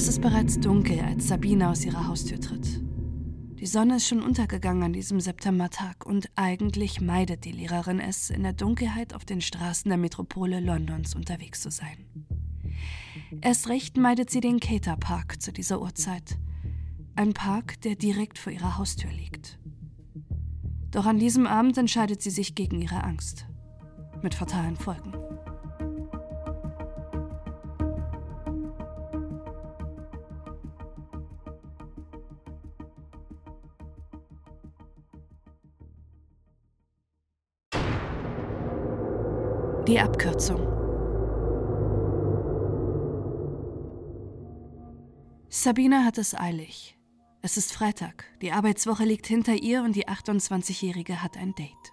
Es ist bereits dunkel, als Sabine aus ihrer Haustür tritt. Die Sonne ist schon untergegangen an diesem Septembertag und eigentlich meidet die Lehrerin es, in der Dunkelheit auf den Straßen der Metropole Londons unterwegs zu sein. Erst recht meidet sie den Cater Park zu dieser Uhrzeit. Ein Park, der direkt vor ihrer Haustür liegt. Doch an diesem Abend entscheidet sie sich gegen ihre Angst. Mit fatalen Folgen. Die Abkürzung. Sabina hat es eilig. Es ist Freitag, die Arbeitswoche liegt hinter ihr und die 28-Jährige hat ein Date.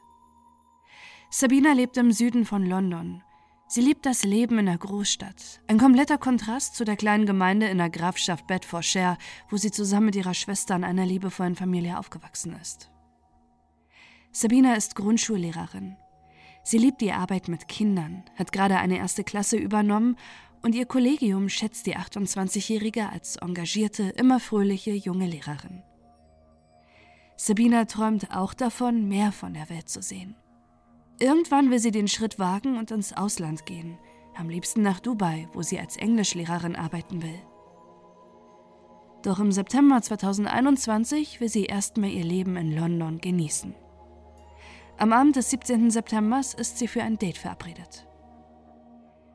Sabina lebt im Süden von London. Sie liebt das Leben in der Großstadt. Ein kompletter Kontrast zu der kleinen Gemeinde in der Grafschaft Bedfordshire, wo sie zusammen mit ihrer Schwester in einer liebevollen Familie aufgewachsen ist. Sabina ist Grundschullehrerin Sie liebt die Arbeit mit Kindern, hat gerade eine erste Klasse übernommen und ihr Kollegium schätzt die 28-Jährige als engagierte, immer fröhliche junge Lehrerin. Sabina träumt auch davon, mehr von der Welt zu sehen. Irgendwann will sie den Schritt wagen und ins Ausland gehen, am liebsten nach Dubai, wo sie als Englischlehrerin arbeiten will. Doch im September 2021 will sie erstmal ihr Leben in London genießen. Am Abend des 17. September ist sie für ein Date verabredet.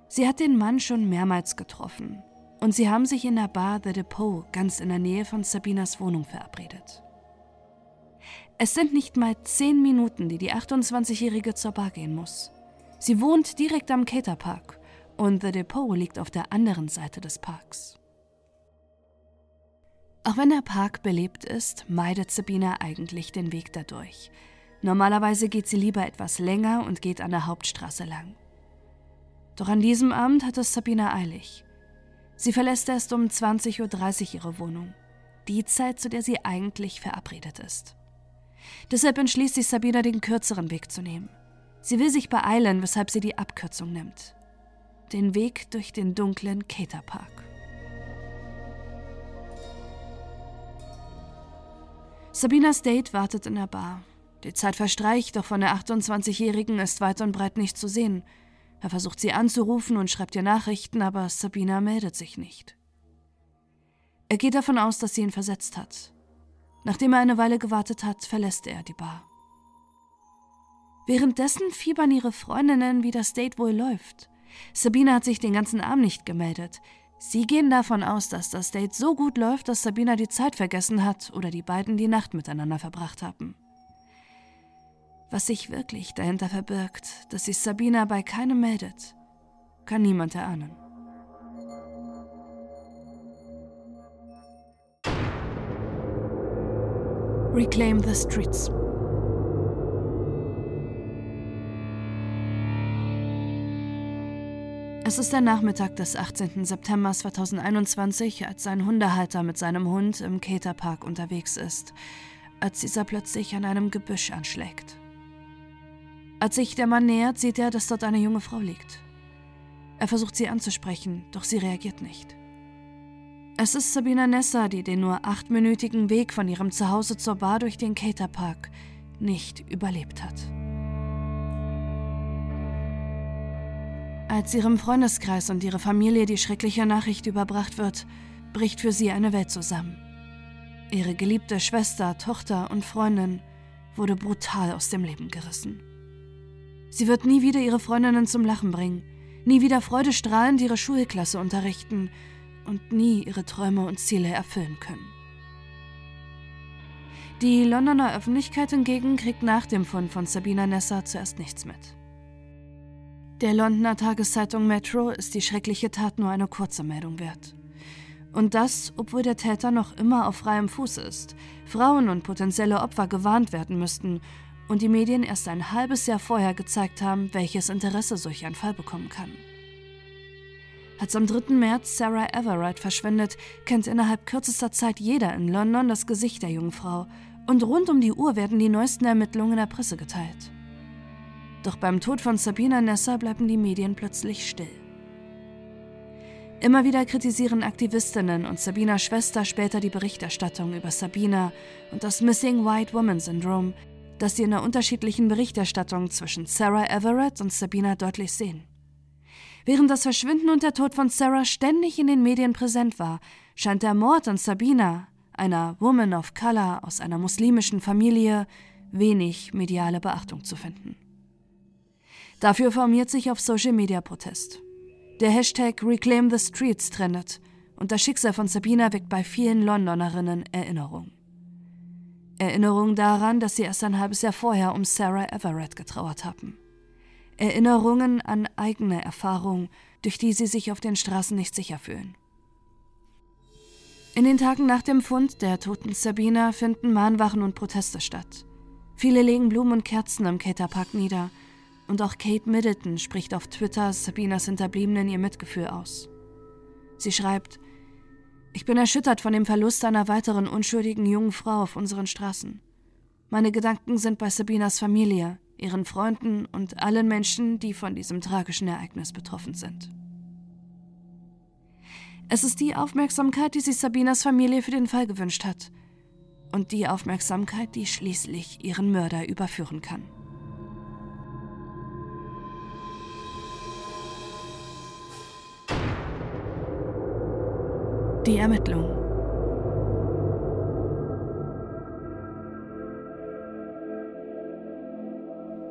Sie hat den Mann schon mehrmals getroffen und sie haben sich in der Bar The Depot ganz in der Nähe von Sabinas Wohnung verabredet. Es sind nicht mal zehn Minuten, die die 28-Jährige zur Bar gehen muss. Sie wohnt direkt am Caterpark und The Depot liegt auf der anderen Seite des Parks. Auch wenn der Park belebt ist, meidet Sabina eigentlich den Weg dadurch, Normalerweise geht sie lieber etwas länger und geht an der Hauptstraße lang. Doch an diesem Abend hat es Sabina eilig. Sie verlässt erst um 20.30 Uhr ihre Wohnung, die Zeit, zu der sie eigentlich verabredet ist. Deshalb entschließt sich Sabina, den kürzeren Weg zu nehmen. Sie will sich beeilen, weshalb sie die Abkürzung nimmt. Den Weg durch den dunklen Caterpark. Sabinas Date wartet in der Bar. Die Zeit verstreicht, doch von der 28-Jährigen ist weit und breit nicht zu sehen. Er versucht sie anzurufen und schreibt ihr Nachrichten, aber Sabina meldet sich nicht. Er geht davon aus, dass sie ihn versetzt hat. Nachdem er eine Weile gewartet hat, verlässt er die Bar. Währenddessen fiebern ihre Freundinnen, wie das Date wohl läuft. Sabina hat sich den ganzen Abend nicht gemeldet. Sie gehen davon aus, dass das Date so gut läuft, dass Sabina die Zeit vergessen hat oder die beiden die Nacht miteinander verbracht haben. Was sich wirklich dahinter verbirgt, dass sich Sabina bei keinem meldet, kann niemand erahnen. Reclaim the Streets. Es ist der Nachmittag des 18. September 2021, als ein Hundehalter mit seinem Hund im Caterpark unterwegs ist, als dieser plötzlich an einem Gebüsch anschlägt. Als sich der Mann nähert, sieht er, dass dort eine junge Frau liegt. Er versucht sie anzusprechen, doch sie reagiert nicht. Es ist Sabina Nessa, die den nur achtminütigen Weg von ihrem Zuhause zur Bar durch den Caterpark nicht überlebt hat. Als ihrem Freundeskreis und ihre Familie die schreckliche Nachricht überbracht wird, bricht für sie eine Welt zusammen. Ihre geliebte Schwester, Tochter und Freundin wurde brutal aus dem Leben gerissen. Sie wird nie wieder ihre Freundinnen zum Lachen bringen, nie wieder freudestrahlend ihre Schulklasse unterrichten und nie ihre Träume und Ziele erfüllen können. Die Londoner Öffentlichkeit hingegen kriegt nach dem Fund von Sabina Nessa zuerst nichts mit. Der Londoner Tageszeitung Metro ist die schreckliche Tat nur eine kurze Meldung wert. Und das, obwohl der Täter noch immer auf freiem Fuß ist, Frauen und potenzielle Opfer gewarnt werden müssten und die Medien erst ein halbes Jahr vorher gezeigt haben, welches Interesse solch ein Fall bekommen kann. Als am 3. März Sarah Everett verschwindet, kennt innerhalb kürzester Zeit jeder in London das Gesicht der jungen Frau und rund um die Uhr werden die neuesten Ermittlungen in der Presse geteilt. Doch beim Tod von Sabina Nessa bleiben die Medien plötzlich still. Immer wieder kritisieren Aktivistinnen und Sabinas Schwester später die Berichterstattung über Sabina und das Missing White Woman Syndrome, das sie in der unterschiedlichen Berichterstattung zwischen Sarah Everett und Sabina deutlich sehen. Während das Verschwinden und der Tod von Sarah ständig in den Medien präsent war, scheint der Mord an Sabina, einer Woman of Color aus einer muslimischen Familie, wenig mediale Beachtung zu finden. Dafür formiert sich auf Social Media Protest. Der Hashtag Reclaim the Streets trendet und das Schicksal von Sabina weckt bei vielen Londonerinnen Erinnerung. Erinnerung daran, dass sie erst ein halbes Jahr vorher um Sarah Everett getrauert haben. Erinnerungen an eigene Erfahrungen, durch die sie sich auf den Straßen nicht sicher fühlen. In den Tagen nach dem Fund der toten Sabina finden Mahnwachen und Proteste statt. Viele legen Blumen und Kerzen im Caterpark nieder. Und auch Kate Middleton spricht auf Twitter Sabinas Hinterbliebenen ihr Mitgefühl aus. Sie schreibt, ich bin erschüttert von dem Verlust einer weiteren unschuldigen jungen Frau auf unseren Straßen. Meine Gedanken sind bei Sabinas Familie, ihren Freunden und allen Menschen, die von diesem tragischen Ereignis betroffen sind. Es ist die Aufmerksamkeit, die sich Sabinas Familie für den Fall gewünscht hat. Und die Aufmerksamkeit, die schließlich ihren Mörder überführen kann. Die Ermittlung.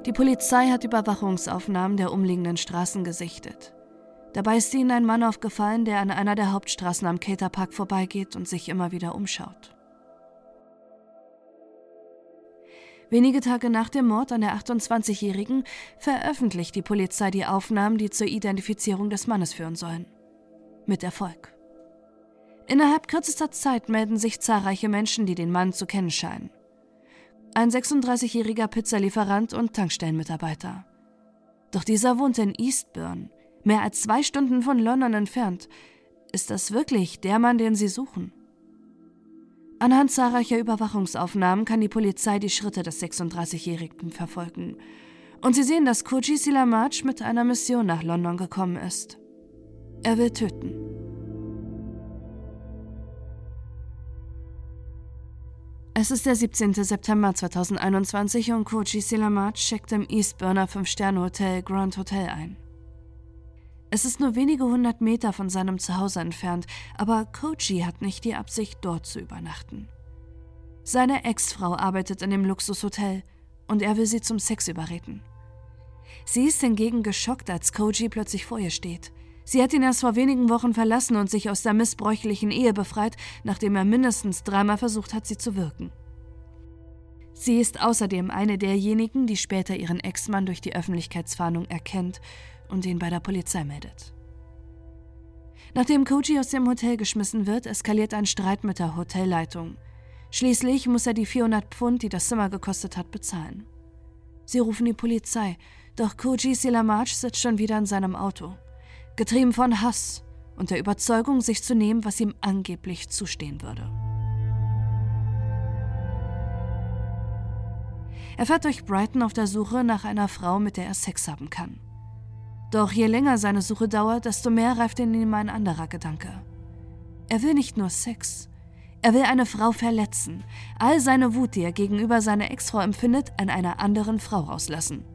Die Polizei hat Überwachungsaufnahmen der umliegenden Straßen gesichtet. Dabei ist ihnen ein Mann aufgefallen, der an einer der Hauptstraßen am Caterpark vorbeigeht und sich immer wieder umschaut. Wenige Tage nach dem Mord an der 28-Jährigen veröffentlicht die Polizei die Aufnahmen, die zur Identifizierung des Mannes führen sollen. Mit Erfolg. Innerhalb kürzester Zeit melden sich zahlreiche Menschen, die den Mann zu kennen scheinen. Ein 36-jähriger Pizzalieferant und Tankstellenmitarbeiter. Doch dieser wohnt in Eastbourne, mehr als zwei Stunden von London entfernt. Ist das wirklich der Mann, den Sie suchen? Anhand zahlreicher Überwachungsaufnahmen kann die Polizei die Schritte des 36-Jährigen verfolgen. Und sie sehen, dass Koji Silamaj mit einer Mission nach London gekommen ist. Er will töten. Es ist der 17. September 2021 und Koji Silamaj checkt im Eastburner 5-Sterne-Hotel Grand Hotel ein. Es ist nur wenige hundert Meter von seinem Zuhause entfernt, aber Koji hat nicht die Absicht, dort zu übernachten. Seine Ex-Frau arbeitet in dem Luxushotel und er will sie zum Sex überreden. Sie ist hingegen geschockt, als Koji plötzlich vor ihr steht. Sie hat ihn erst vor wenigen Wochen verlassen und sich aus der missbräuchlichen Ehe befreit, nachdem er mindestens dreimal versucht hat, sie zu wirken. Sie ist außerdem eine derjenigen, die später ihren Ex-Mann durch die Öffentlichkeitsfahndung erkennt und ihn bei der Polizei meldet. Nachdem Koji aus dem Hotel geschmissen wird, eskaliert ein Streit mit der Hotelleitung. Schließlich muss er die 400 Pfund, die das Zimmer gekostet hat, bezahlen. Sie rufen die Polizei, doch Koji Silamaj sitzt schon wieder in seinem Auto, getrieben von Hass und der Überzeugung, sich zu nehmen, was ihm angeblich zustehen würde. Er fährt durch Brighton auf der Suche nach einer Frau, mit der er Sex haben kann. Doch je länger seine Suche dauert, desto mehr reift in ihm ein anderer Gedanke. Er will nicht nur Sex. Er will eine Frau verletzen, all seine Wut, die er gegenüber seiner Ex-Frau empfindet, an einer anderen Frau rauslassen.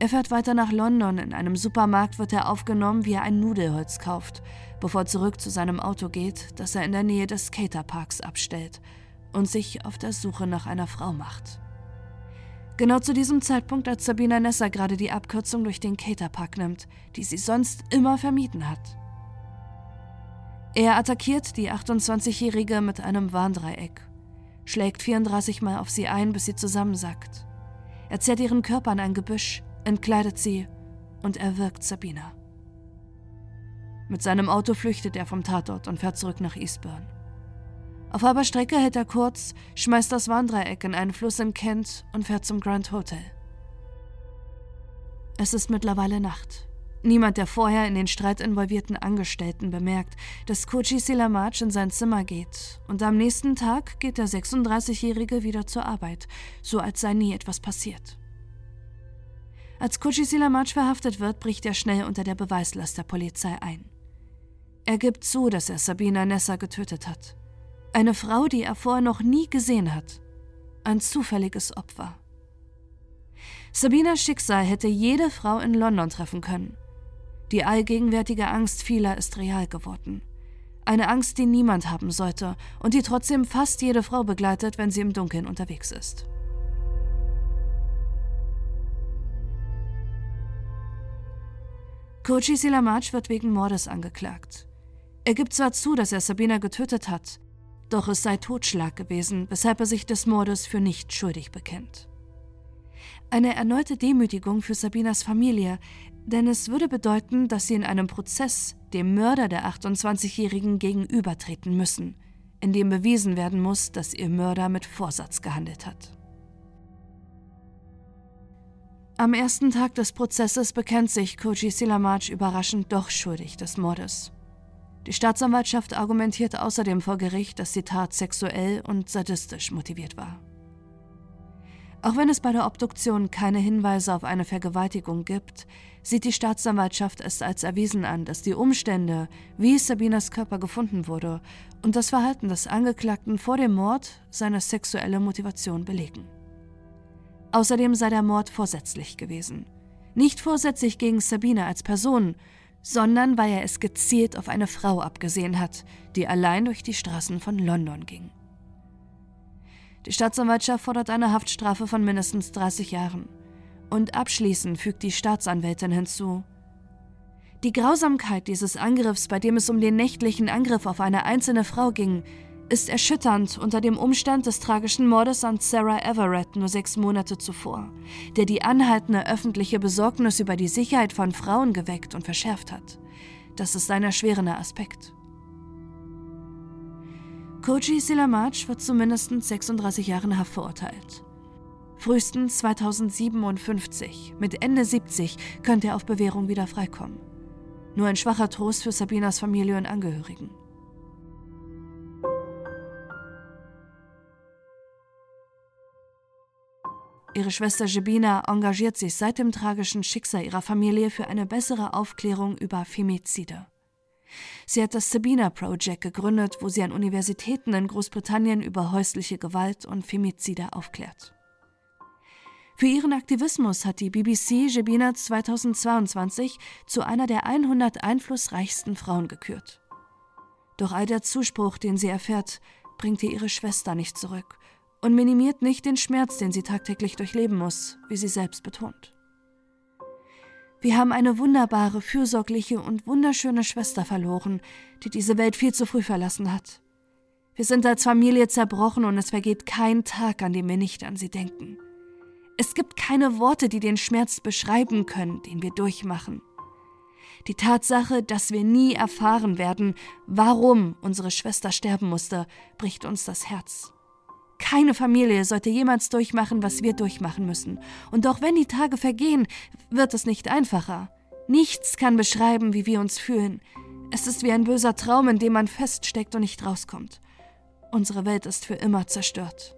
Er fährt weiter nach London. In einem Supermarkt wird er aufgenommen, wie er ein Nudelholz kauft, bevor er zurück zu seinem Auto geht, das er in der Nähe des Skaterparks abstellt und sich auf der Suche nach einer Frau macht. Genau zu diesem Zeitpunkt, als Sabina Nessa gerade die Abkürzung durch den Caterpark nimmt, die sie sonst immer vermieden hat. Er attackiert die 28-Jährige mit einem Warndreieck, schlägt 34 Mal auf sie ein, bis sie zusammensackt. Er zerrt ihren Körper an ein Gebüsch, entkleidet sie und erwirkt Sabina. Mit seinem Auto flüchtet er vom Tatort und fährt zurück nach Eastbourne. Auf halber Strecke hält er kurz, schmeißt das Warndreieck in einen Fluss in Kent und fährt zum Grand Hotel. Es ist mittlerweile Nacht. Niemand der vorher in den Streit involvierten Angestellten bemerkt, dass Koji Silamaj in sein Zimmer geht und am nächsten Tag geht der 36-Jährige wieder zur Arbeit, so als sei nie etwas passiert. Als Koji Silamaj verhaftet wird, bricht er schnell unter der Beweislast der Polizei ein. Er gibt zu, dass er Sabina Nessa getötet hat. Eine Frau, die er vorher noch nie gesehen hat. Ein zufälliges Opfer. Sabinas Schicksal hätte jede Frau in London treffen können. Die allgegenwärtige Angst vieler ist real geworden. Eine Angst, die niemand haben sollte und die trotzdem fast jede Frau begleitet, wenn sie im Dunkeln unterwegs ist. Koji Silamaj wird wegen Mordes angeklagt. Er gibt zwar zu, dass er Sabina getötet hat, doch es sei Totschlag gewesen, weshalb er sich des Mordes für nicht schuldig bekennt. Eine erneute Demütigung für Sabinas Familie, denn es würde bedeuten, dass sie in einem Prozess dem Mörder der 28-Jährigen gegenübertreten müssen, in dem bewiesen werden muss, dass ihr Mörder mit Vorsatz gehandelt hat. Am ersten Tag des Prozesses bekennt sich Koji Silamaj überraschend doch schuldig des Mordes. Die Staatsanwaltschaft argumentiert außerdem vor Gericht, dass die Tat sexuell und sadistisch motiviert war. Auch wenn es bei der Obduktion keine Hinweise auf eine Vergewaltigung gibt, sieht die Staatsanwaltschaft es als erwiesen an, dass die Umstände, wie Sabinas Körper gefunden wurde, und das Verhalten des Angeklagten vor dem Mord seine sexuelle Motivation belegen. Außerdem sei der Mord vorsätzlich gewesen. Nicht vorsätzlich gegen Sabina als Person, sondern weil er es gezielt auf eine Frau abgesehen hat, die allein durch die Straßen von London ging. Die Staatsanwaltschaft fordert eine Haftstrafe von mindestens 30 Jahren. Und abschließend fügt die Staatsanwältin hinzu, die Grausamkeit dieses Angriffs, bei dem es um den nächtlichen Angriff auf eine einzelne Frau ging, ist erschütternd unter dem Umstand des tragischen Mordes an Sarah Everett nur sechs Monate zuvor, der die anhaltende öffentliche Besorgnis über die Sicherheit von Frauen geweckt und verschärft hat. Das ist ein erschwerender Aspekt. Koji Silamaj wird zu mindestens 36 Jahren Haft verurteilt. Frühestens 2057, mit Ende 70, könnte er auf Bewährung wieder freikommen. Nur ein schwacher Trost für Sabinas Familie und Angehörigen. Ihre Schwester Jebina engagiert sich seit dem tragischen Schicksal ihrer Familie für eine bessere Aufklärung über Femizide. Sie hat das Sabina Project gegründet, wo sie an Universitäten in Großbritannien über häusliche Gewalt und Femizide aufklärt. Für ihren Aktivismus hat die BBC Jebina 2022 zu einer der 100 einflussreichsten Frauen gekürt. Doch all der Zuspruch, den sie erfährt, bringt ihr ihre Schwester nicht zurück und minimiert nicht den Schmerz, den sie tagtäglich durchleben muss, wie sie selbst betont. Wir haben eine wunderbare, fürsorgliche und wunderschöne Schwester verloren, die diese Welt viel zu früh verlassen hat. Wir sind als Familie zerbrochen und es vergeht kein Tag, an dem wir nicht an sie denken. Es gibt keine Worte, die den Schmerz beschreiben können, den wir durchmachen. Die Tatsache, dass wir nie erfahren werden, warum unsere Schwester sterben musste, bricht uns das Herz. Keine Familie sollte jemals durchmachen, was wir durchmachen müssen. Und auch wenn die Tage vergehen, wird es nicht einfacher. Nichts kann beschreiben, wie wir uns fühlen. Es ist wie ein böser Traum, in dem man feststeckt und nicht rauskommt. Unsere Welt ist für immer zerstört.